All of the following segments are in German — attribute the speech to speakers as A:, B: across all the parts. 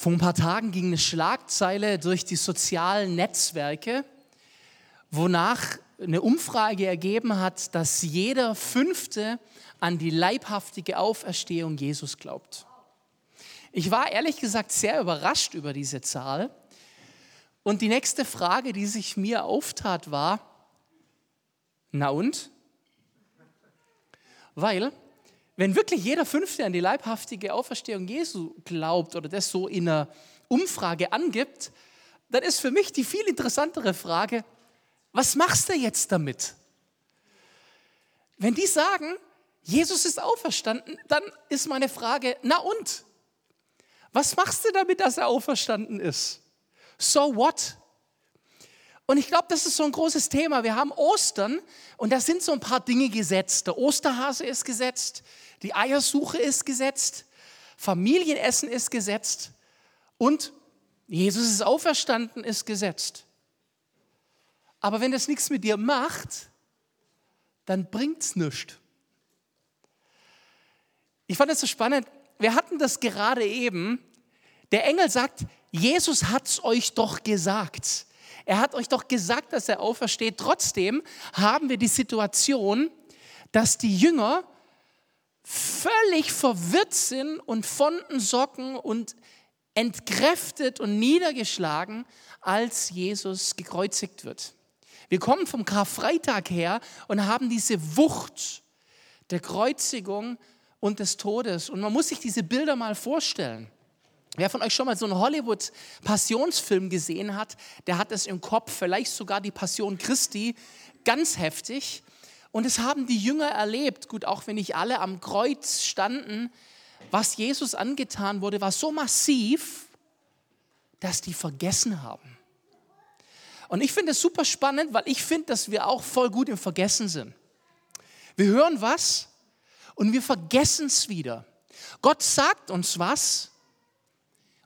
A: Vor ein paar Tagen ging eine Schlagzeile durch die sozialen Netzwerke, wonach eine Umfrage ergeben hat, dass jeder Fünfte an die leibhaftige Auferstehung Jesus glaubt. Ich war ehrlich gesagt sehr überrascht über diese Zahl. Und die nächste Frage, die sich mir auftat, war, na und? Weil, wenn wirklich jeder Fünfte an die leibhaftige Auferstehung Jesu glaubt oder das so in einer Umfrage angibt, dann ist für mich die viel interessantere Frage, was machst du jetzt damit? Wenn die sagen, Jesus ist auferstanden, dann ist meine Frage, na und? Was machst du damit, dass er auferstanden ist? So what? Und ich glaube, das ist so ein großes Thema. Wir haben Ostern und da sind so ein paar Dinge gesetzt. Der Osterhase ist gesetzt, die Eiersuche ist gesetzt, Familienessen ist gesetzt und Jesus ist auferstanden ist gesetzt. Aber wenn das nichts mit dir macht, dann bringt es nichts. Ich fand das so spannend. Wir hatten das gerade eben. Der Engel sagt, Jesus hat es euch doch gesagt. Er hat euch doch gesagt, dass er aufersteht. Trotzdem haben wir die Situation, dass die Jünger völlig verwirrt sind und von den Socken und entkräftet und niedergeschlagen, als Jesus gekreuzigt wird. Wir kommen vom Karfreitag her und haben diese Wucht der Kreuzigung und des Todes. Und man muss sich diese Bilder mal vorstellen. Wer von euch schon mal so einen Hollywood-Passionsfilm gesehen hat, der hat es im Kopf, vielleicht sogar die Passion Christi, ganz heftig. Und es haben die Jünger erlebt, gut, auch wenn nicht alle am Kreuz standen, was Jesus angetan wurde, war so massiv, dass die vergessen haben. Und ich finde es super spannend, weil ich finde, dass wir auch voll gut im Vergessen sind. Wir hören was und wir vergessen es wieder. Gott sagt uns was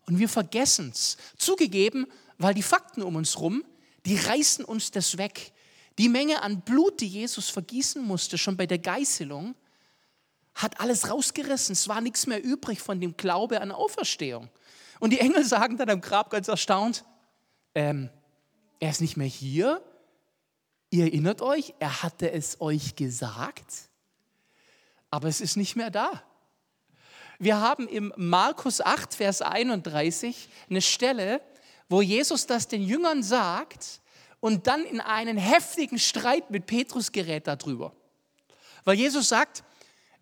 A: und wir vergessen es. Zugegeben, weil die Fakten um uns rum, die reißen uns das weg. Die Menge an Blut, die Jesus vergießen musste, schon bei der Geißelung, hat alles rausgerissen. Es war nichts mehr übrig von dem Glaube an Auferstehung. Und die Engel sagen dann am Grab ganz erstaunt, ähm, er ist nicht mehr hier. Ihr erinnert euch, er hatte es euch gesagt, aber es ist nicht mehr da. Wir haben im Markus 8, Vers 31 eine Stelle, wo Jesus das den Jüngern sagt und dann in einen heftigen Streit mit Petrus gerät darüber. Weil Jesus sagt,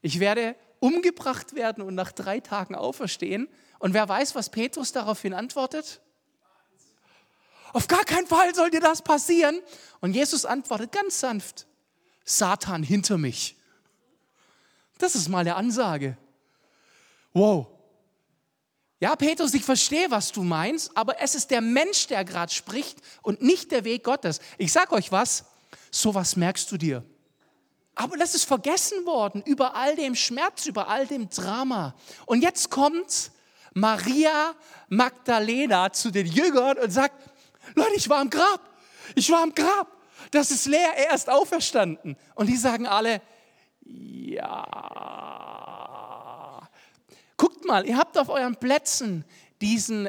A: ich werde umgebracht werden und nach drei Tagen auferstehen. Und wer weiß, was Petrus daraufhin antwortet? Auf gar keinen Fall soll dir das passieren. Und Jesus antwortet ganz sanft, Satan hinter mich. Das ist mal eine Ansage. Wow. Ja, Petrus, ich verstehe, was du meinst, aber es ist der Mensch, der gerade spricht und nicht der Weg Gottes. Ich sage euch was, sowas merkst du dir. Aber das ist vergessen worden über all dem Schmerz, über all dem Drama. Und jetzt kommt Maria Magdalena zu den Jüngern und sagt, Leute, ich war am Grab. Ich war am Grab. Das ist leer, er ist auferstanden. Und die sagen alle, ja, mal, ihr habt auf euren Plätzen diesen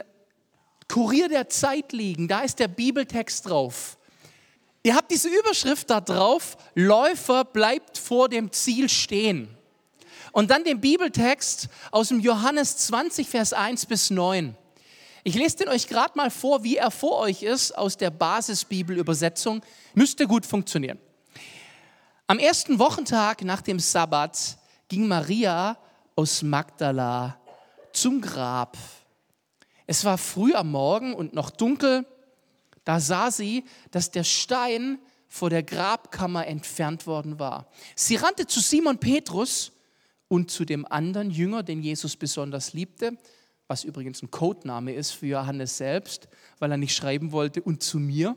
A: Kurier der Zeit liegen. Da ist der Bibeltext drauf. Ihr habt diese Überschrift da drauf, Läufer bleibt vor dem Ziel stehen. Und dann den Bibeltext aus dem Johannes 20, Vers 1 bis 9. Ich lese den euch gerade mal vor, wie er vor euch ist, aus der Basisbibelübersetzung. Müsste gut funktionieren. Am ersten Wochentag nach dem Sabbat ging Maria aus Magdala zum Grab. Es war früh am Morgen und noch dunkel. Da sah sie, dass der Stein vor der Grabkammer entfernt worden war. Sie rannte zu Simon Petrus und zu dem anderen Jünger, den Jesus besonders liebte, was übrigens ein Codename ist für Johannes selbst, weil er nicht schreiben wollte und zu mir.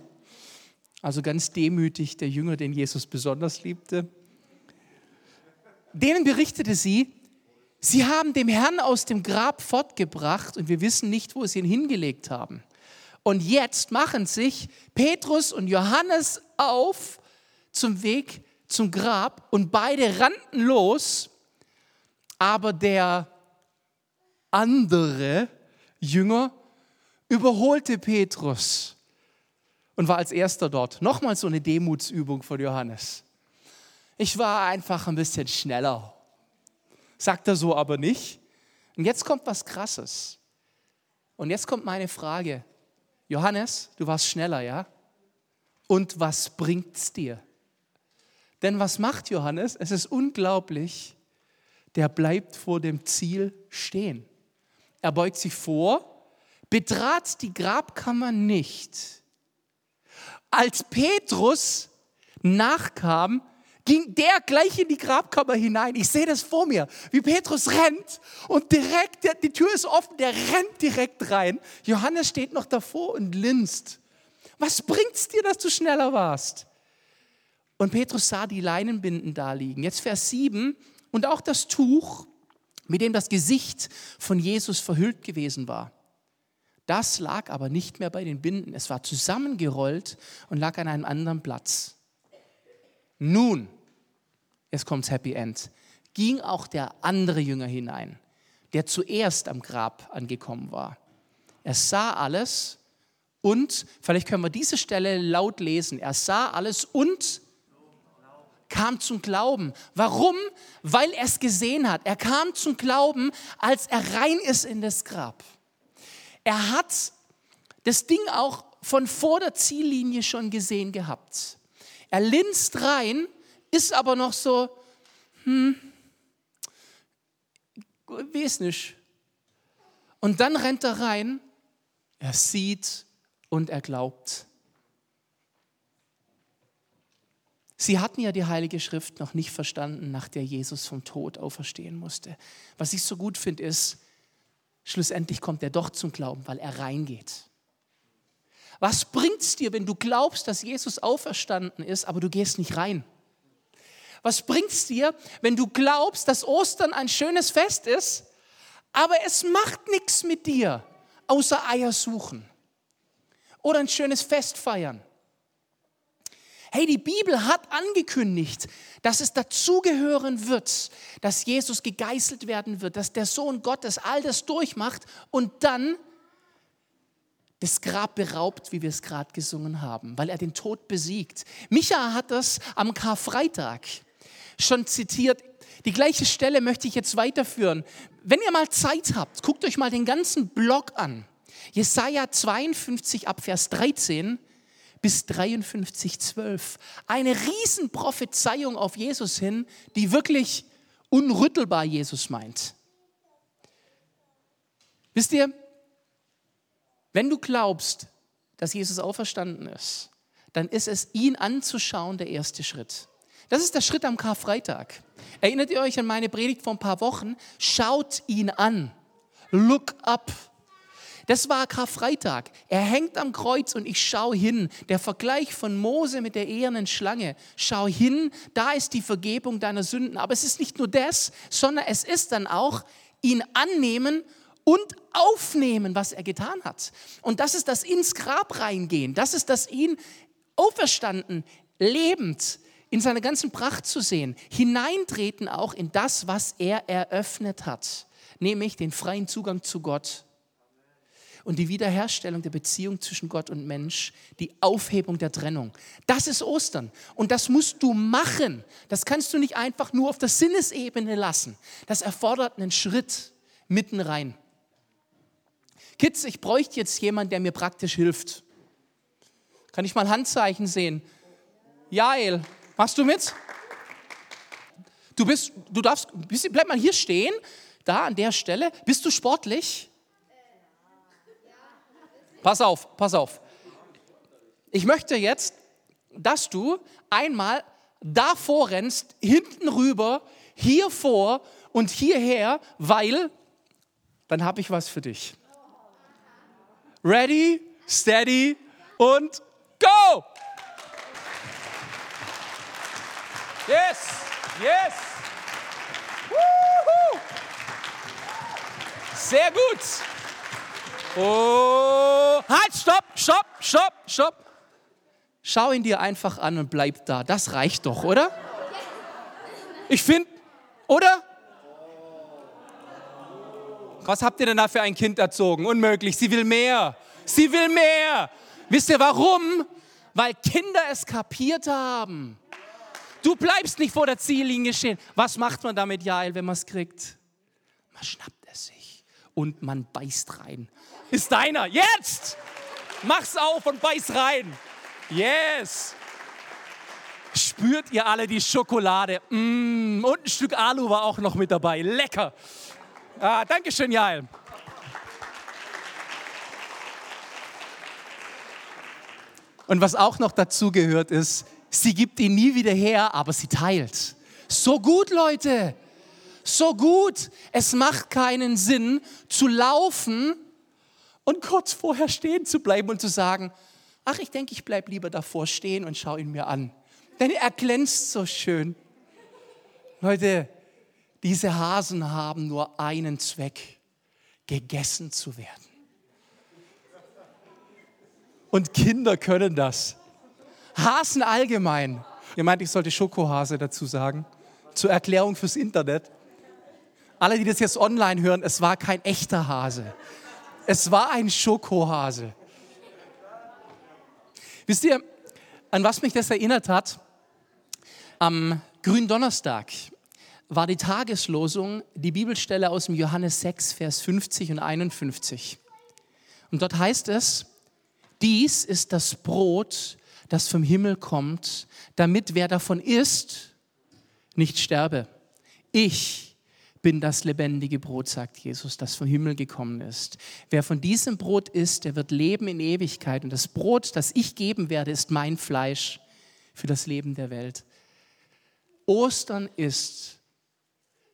A: Also ganz demütig der Jünger, den Jesus besonders liebte. Denen berichtete sie, Sie haben dem Herrn aus dem Grab fortgebracht und wir wissen nicht, wo sie ihn hingelegt haben. Und jetzt machen sich Petrus und Johannes auf zum Weg zum Grab und beide rannten los, aber der andere Jünger überholte Petrus und war als erster dort. Nochmal so eine Demutsübung von Johannes. Ich war einfach ein bisschen schneller. Sagt er so aber nicht. Und jetzt kommt was Krasses. Und jetzt kommt meine Frage. Johannes, du warst schneller, ja? Und was bringt's dir? Denn was macht Johannes? Es ist unglaublich. Der bleibt vor dem Ziel stehen. Er beugt sich vor, betrat die Grabkammer nicht. Als Petrus nachkam, ging der gleich in die Grabkammer hinein. Ich sehe das vor mir, wie Petrus rennt und direkt, die Tür ist offen, der rennt direkt rein. Johannes steht noch davor und linst. Was bringt's dir, dass du schneller warst? Und Petrus sah die Leinenbinden da liegen. Jetzt Vers 7 und auch das Tuch, mit dem das Gesicht von Jesus verhüllt gewesen war. Das lag aber nicht mehr bei den Binden. Es war zusammengerollt und lag an einem anderen Platz. Nun, jetzt kommt's Happy End, ging auch der andere Jünger hinein, der zuerst am Grab angekommen war. Er sah alles und, vielleicht können wir diese Stelle laut lesen, er sah alles und kam zum Glauben. Warum? Weil er es gesehen hat. Er kam zum Glauben, als er rein ist in das Grab. Er hat das Ding auch von vor der Ziellinie schon gesehen gehabt. Er linst rein, ist aber noch so, hm, weiß nicht. Und dann rennt er rein, er sieht und er glaubt. Sie hatten ja die Heilige Schrift noch nicht verstanden, nach der Jesus vom Tod auferstehen musste. Was ich so gut finde, ist, schlussendlich kommt er doch zum Glauben, weil er reingeht. Was bringt es dir, wenn du glaubst, dass Jesus auferstanden ist, aber du gehst nicht rein? Was bringt es dir, wenn du glaubst, dass Ostern ein schönes Fest ist, aber es macht nichts mit dir, außer Eier suchen oder ein schönes Fest feiern? Hey, die Bibel hat angekündigt, dass es dazugehören wird, dass Jesus gegeißelt werden wird, dass der Sohn Gottes all das durchmacht und dann das Grab beraubt, wie wir es gerade gesungen haben, weil er den Tod besiegt. Micha hat das am Karfreitag schon zitiert. Die gleiche Stelle möchte ich jetzt weiterführen. Wenn ihr mal Zeit habt, guckt euch mal den ganzen Blog an. Jesaja 52 ab Vers 13 bis 53, 12. Eine Riesenprophezeiung auf Jesus hin, die wirklich unrüttelbar Jesus meint. Wisst ihr, wenn du glaubst, dass Jesus auferstanden ist, dann ist es, ihn anzuschauen, der erste Schritt. Das ist der Schritt am Karfreitag. Erinnert ihr euch an meine Predigt vor ein paar Wochen? Schaut ihn an. Look up. Das war Karfreitag. Er hängt am Kreuz und ich schaue hin. Der Vergleich von Mose mit der ehernen Schlange. Schau hin, da ist die Vergebung deiner Sünden. Aber es ist nicht nur das, sondern es ist dann auch ihn annehmen und aufnehmen, was er getan hat. Und das ist das ins Grab reingehen. Das ist das ihn auferstanden, lebend, in seiner ganzen Pracht zu sehen. Hineintreten auch in das, was er eröffnet hat. Nämlich den freien Zugang zu Gott und die Wiederherstellung der Beziehung zwischen Gott und Mensch, die Aufhebung der Trennung. Das ist Ostern und das musst du machen. Das kannst du nicht einfach nur auf der Sinnesebene lassen. Das erfordert einen Schritt mitten rein. Kids, ich bräuchte jetzt jemanden, der mir praktisch hilft. Kann ich mal Handzeichen sehen? Jael, machst du mit? Du bist, du darfst, bleib mal hier stehen, da an der Stelle. Bist du sportlich? Pass auf, pass auf. Ich möchte jetzt, dass du einmal davor rennst, hinten rüber, hier vor und hierher, weil dann habe ich was für dich. Ready, steady und go! Yes, yes. Woohoo. Sehr gut. Oh, halt, stopp, stopp, stopp, stopp. Schau ihn dir einfach an und bleib da. Das reicht doch, oder? Ich finde, oder? Was habt ihr denn da für ein Kind erzogen? Unmöglich. Sie will mehr. Sie will mehr. Wisst ihr warum? Weil Kinder es kapiert haben. Du bleibst nicht vor der Ziellinie stehen. Was macht man damit, Jael, wenn man es kriegt? Man schnappt es sich und man beißt rein. Ist deiner. Jetzt! Mach's auf und beiß rein. Yes! Spürt ihr alle die Schokolade? Mm, und ein Stück Alu war auch noch mit dabei. Lecker. Ah, Dankeschön, Jael. Und was auch noch dazu gehört ist, sie gibt ihn nie wieder her, aber sie teilt. So gut, Leute. So gut. Es macht keinen Sinn zu laufen und kurz vorher stehen zu bleiben und zu sagen, ach, ich denke, ich bleibe lieber davor stehen und schaue ihn mir an. Denn er glänzt so schön. Leute, diese Hasen haben nur einen Zweck, gegessen zu werden. Und Kinder können das. Hasen allgemein. Ihr meint, ich sollte Schokohase dazu sagen? Zur Erklärung fürs Internet. Alle, die das jetzt online hören, es war kein echter Hase. Es war ein Schokohase. Wisst ihr, an was mich das erinnert hat? Am Gründonnerstag war die Tageslosung die Bibelstelle aus dem Johannes 6, Vers 50 und 51. Und dort heißt es, dies ist das Brot, das vom Himmel kommt, damit wer davon isst, nicht sterbe. Ich bin das lebendige Brot, sagt Jesus, das vom Himmel gekommen ist. Wer von diesem Brot isst, der wird leben in Ewigkeit. Und das Brot, das ich geben werde, ist mein Fleisch für das Leben der Welt. Ostern ist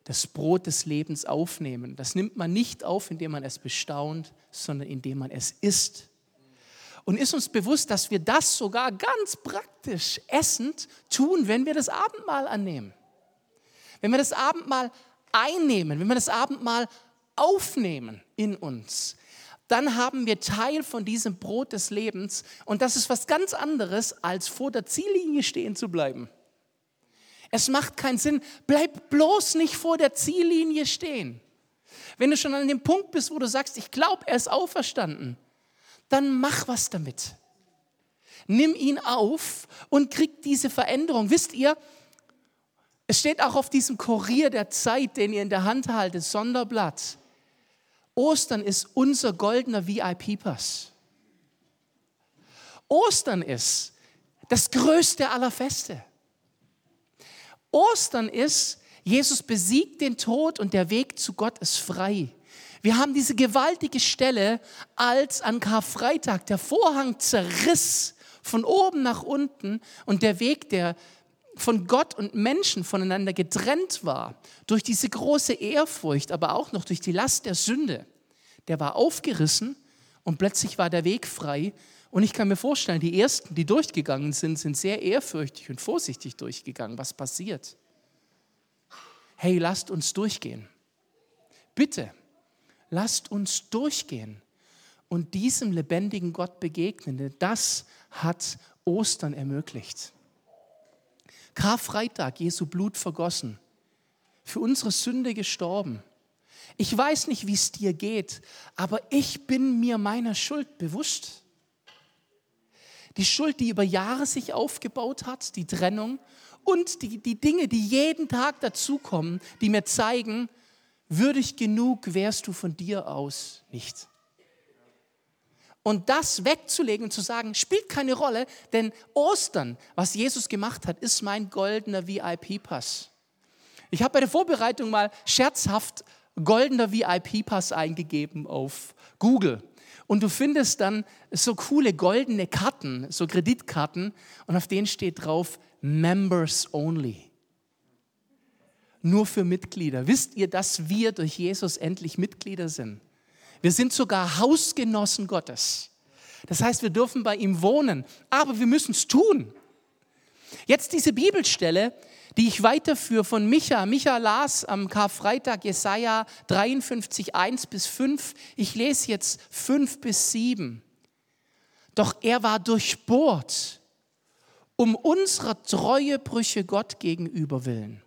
A: das Brot des Lebens aufnehmen. Das nimmt man nicht auf, indem man es bestaunt, sondern indem man es isst. Und ist uns bewusst, dass wir das sogar ganz praktisch essend tun, wenn wir das Abendmahl annehmen. Wenn wir das Abendmahl einnehmen, wenn wir das Abendmahl aufnehmen in uns, dann haben wir Teil von diesem Brot des Lebens. Und das ist was ganz anderes, als vor der Ziellinie stehen zu bleiben. Es macht keinen Sinn. Bleib bloß nicht vor der Ziellinie stehen. Wenn du schon an dem Punkt bist, wo du sagst, ich glaube, er ist auferstanden, dann mach was damit. Nimm ihn auf und krieg diese Veränderung. Wisst ihr, es steht auch auf diesem Kurier der Zeit, den ihr in der Hand haltet, Sonderblatt. Ostern ist unser goldener VIP-Pass. Ostern ist das größte aller Feste. Ostern ist, Jesus besiegt den Tod und der Weg zu Gott ist frei. Wir haben diese gewaltige Stelle, als an Karfreitag der Vorhang zerriss von oben nach unten und der Weg, der von Gott und Menschen voneinander getrennt war, durch diese große Ehrfurcht, aber auch noch durch die Last der Sünde, der war aufgerissen und plötzlich war der Weg frei. Und ich kann mir vorstellen, die Ersten, die durchgegangen sind, sind sehr ehrfürchtig und vorsichtig durchgegangen. Was passiert? Hey, lasst uns durchgehen. Bitte, lasst uns durchgehen und diesem lebendigen Gott begegnen, denn das hat Ostern ermöglicht. Karfreitag, Jesu Blut vergossen, für unsere Sünde gestorben. Ich weiß nicht, wie es dir geht, aber ich bin mir meiner Schuld bewusst. Die Schuld, die über Jahre sich aufgebaut hat, die Trennung und die, die Dinge, die jeden Tag dazukommen, die mir zeigen, würdig genug wärst du von dir aus nicht. Und das wegzulegen und zu sagen, spielt keine Rolle, denn Ostern, was Jesus gemacht hat, ist mein goldener VIP-Pass. Ich habe bei der Vorbereitung mal scherzhaft goldener VIP-Pass eingegeben auf Google. Und du findest dann so coole goldene Karten, so Kreditkarten, und auf denen steht drauf Members Only. Nur für Mitglieder. Wisst ihr, dass wir durch Jesus endlich Mitglieder sind? Wir sind sogar Hausgenossen Gottes. Das heißt, wir dürfen bei ihm wohnen, aber wir müssen es tun. Jetzt diese Bibelstelle, die ich weiterführe von Micha. Micha las am Karfreitag Jesaja 53, 1 bis 5. Ich lese jetzt 5 bis 7. Doch er war durchbohrt um unserer Treuebrüche Gott gegenüber willen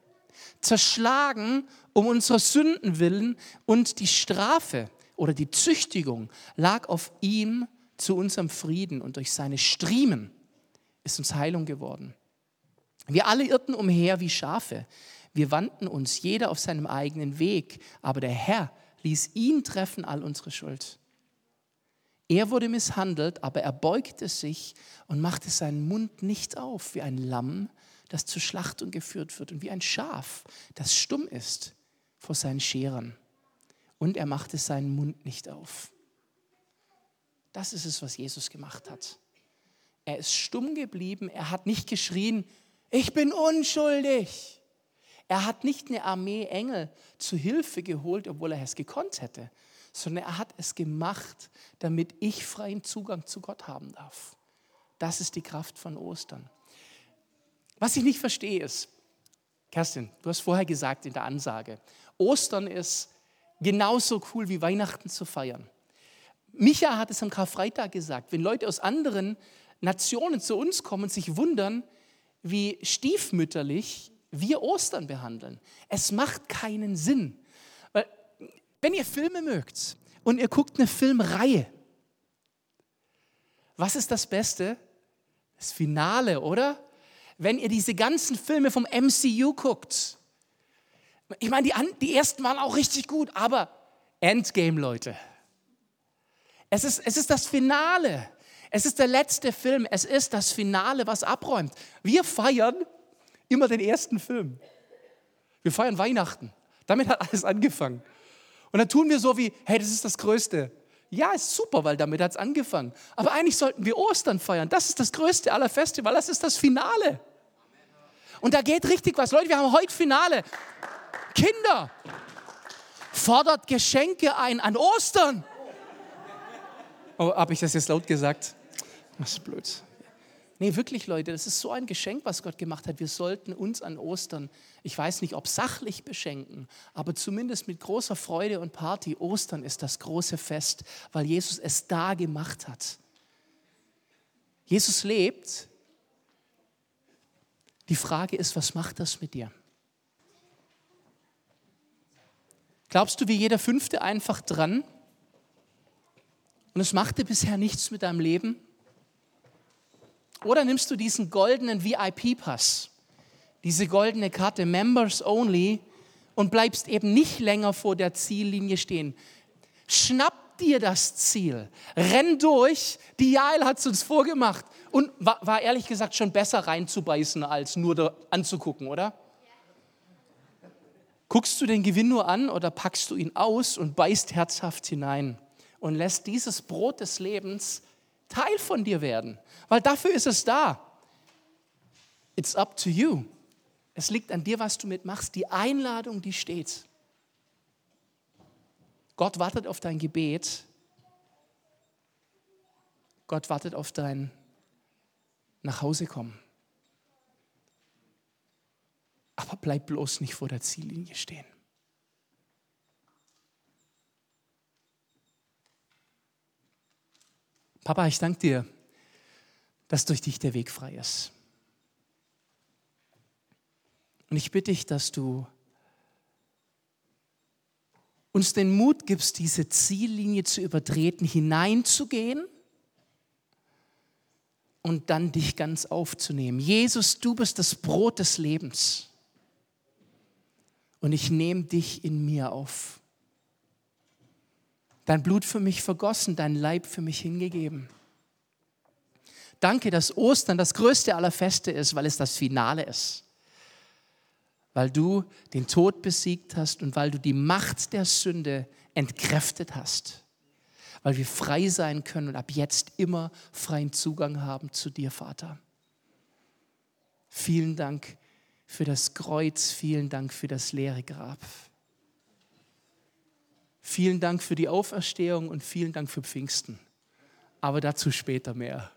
A: zerschlagen um unserer Sünden willen und die Strafe oder die Züchtigung lag auf ihm zu unserem Frieden und durch seine Striemen ist uns Heilung geworden. Wir alle irrten umher wie Schafe. Wir wandten uns jeder auf seinem eigenen Weg, aber der Herr ließ ihn treffen all unsere Schuld. Er wurde misshandelt, aber er beugte sich und machte seinen Mund nicht auf, wie ein Lamm, das zur Schlachtung geführt wird, und wie ein Schaf, das stumm ist vor seinen Scherern. Und er machte seinen Mund nicht auf. Das ist es, was Jesus gemacht hat. Er ist stumm geblieben, er hat nicht geschrien, ich bin unschuldig. Er hat nicht eine Armee Engel zu Hilfe geholt, obwohl er es gekonnt hätte, sondern er hat es gemacht, damit ich freien Zugang zu Gott haben darf. Das ist die Kraft von Ostern. Was ich nicht verstehe ist, Kerstin, du hast vorher gesagt in der Ansage, Ostern ist genauso cool wie Weihnachten zu feiern. Micha hat es am Karfreitag gesagt, wenn Leute aus anderen Nationen zu uns kommen und sich wundern, wie stiefmütterlich wir Ostern behandeln. Es macht keinen Sinn. Weil, wenn ihr Filme mögt und ihr guckt eine Filmreihe, was ist das Beste? Das Finale, oder? Wenn ihr diese ganzen Filme vom MCU guckt. Ich meine, die, die ersten waren auch richtig gut, aber Endgame, Leute. Es ist, es ist das Finale. Es ist der letzte Film. Es ist das Finale, was abräumt. Wir feiern immer den ersten Film. Wir feiern Weihnachten. Damit hat alles angefangen. Und dann tun wir so wie, hey, das ist das Größte. Ja, ist super, weil damit hat es angefangen. Aber eigentlich sollten wir Ostern feiern. Das ist das Größte aller Feste, weil das ist das Finale. Und da geht richtig was. Leute, wir haben heute Finale. Kinder, fordert Geschenke ein an Ostern. Oh, habe ich das jetzt laut gesagt? Das ist blöd. Nee, wirklich, Leute, das ist so ein Geschenk, was Gott gemacht hat. Wir sollten uns an Ostern, ich weiß nicht, ob sachlich beschenken, aber zumindest mit großer Freude und Party. Ostern ist das große Fest, weil Jesus es da gemacht hat. Jesus lebt. Die Frage ist, was macht das mit dir? Glaubst du wie jeder Fünfte einfach dran? Und es machte bisher nichts mit deinem Leben? Oder nimmst du diesen goldenen VIP-Pass, diese goldene Karte, Members Only, und bleibst eben nicht länger vor der Ziellinie stehen. Schnapp dir das Ziel, renn durch, die Jael hat es uns vorgemacht und war, war, ehrlich gesagt schon besser reinzubeißen, als nur anzugucken, oder? Guckst du den Gewinn nur an oder packst du ihn aus und beißt herzhaft hinein und lässt dieses Brot des Lebens Teil von dir werden? Weil dafür ist es da. It's up to you. Es liegt an dir, was du mitmachst. Die Einladung, die steht. Gott wartet auf dein Gebet. Gott wartet auf dein Nachhausekommen. Aber bleib bloß nicht vor der Ziellinie stehen. Papa, ich danke dir, dass durch dich der Weg frei ist. Und ich bitte dich, dass du uns den Mut gibst, diese Ziellinie zu übertreten, hineinzugehen und dann dich ganz aufzunehmen. Jesus, du bist das Brot des Lebens und ich nehme dich in mir auf. Dein Blut für mich vergossen, dein Leib für mich hingegeben. Danke, dass Ostern das größte aller Feste ist, weil es das Finale ist. Weil du den Tod besiegt hast und weil du die Macht der Sünde entkräftet hast. Weil wir frei sein können und ab jetzt immer freien Zugang haben zu dir, Vater. Vielen Dank für das Kreuz, vielen Dank für das leere Grab. Vielen Dank für die Auferstehung und vielen Dank für Pfingsten. Aber dazu später mehr.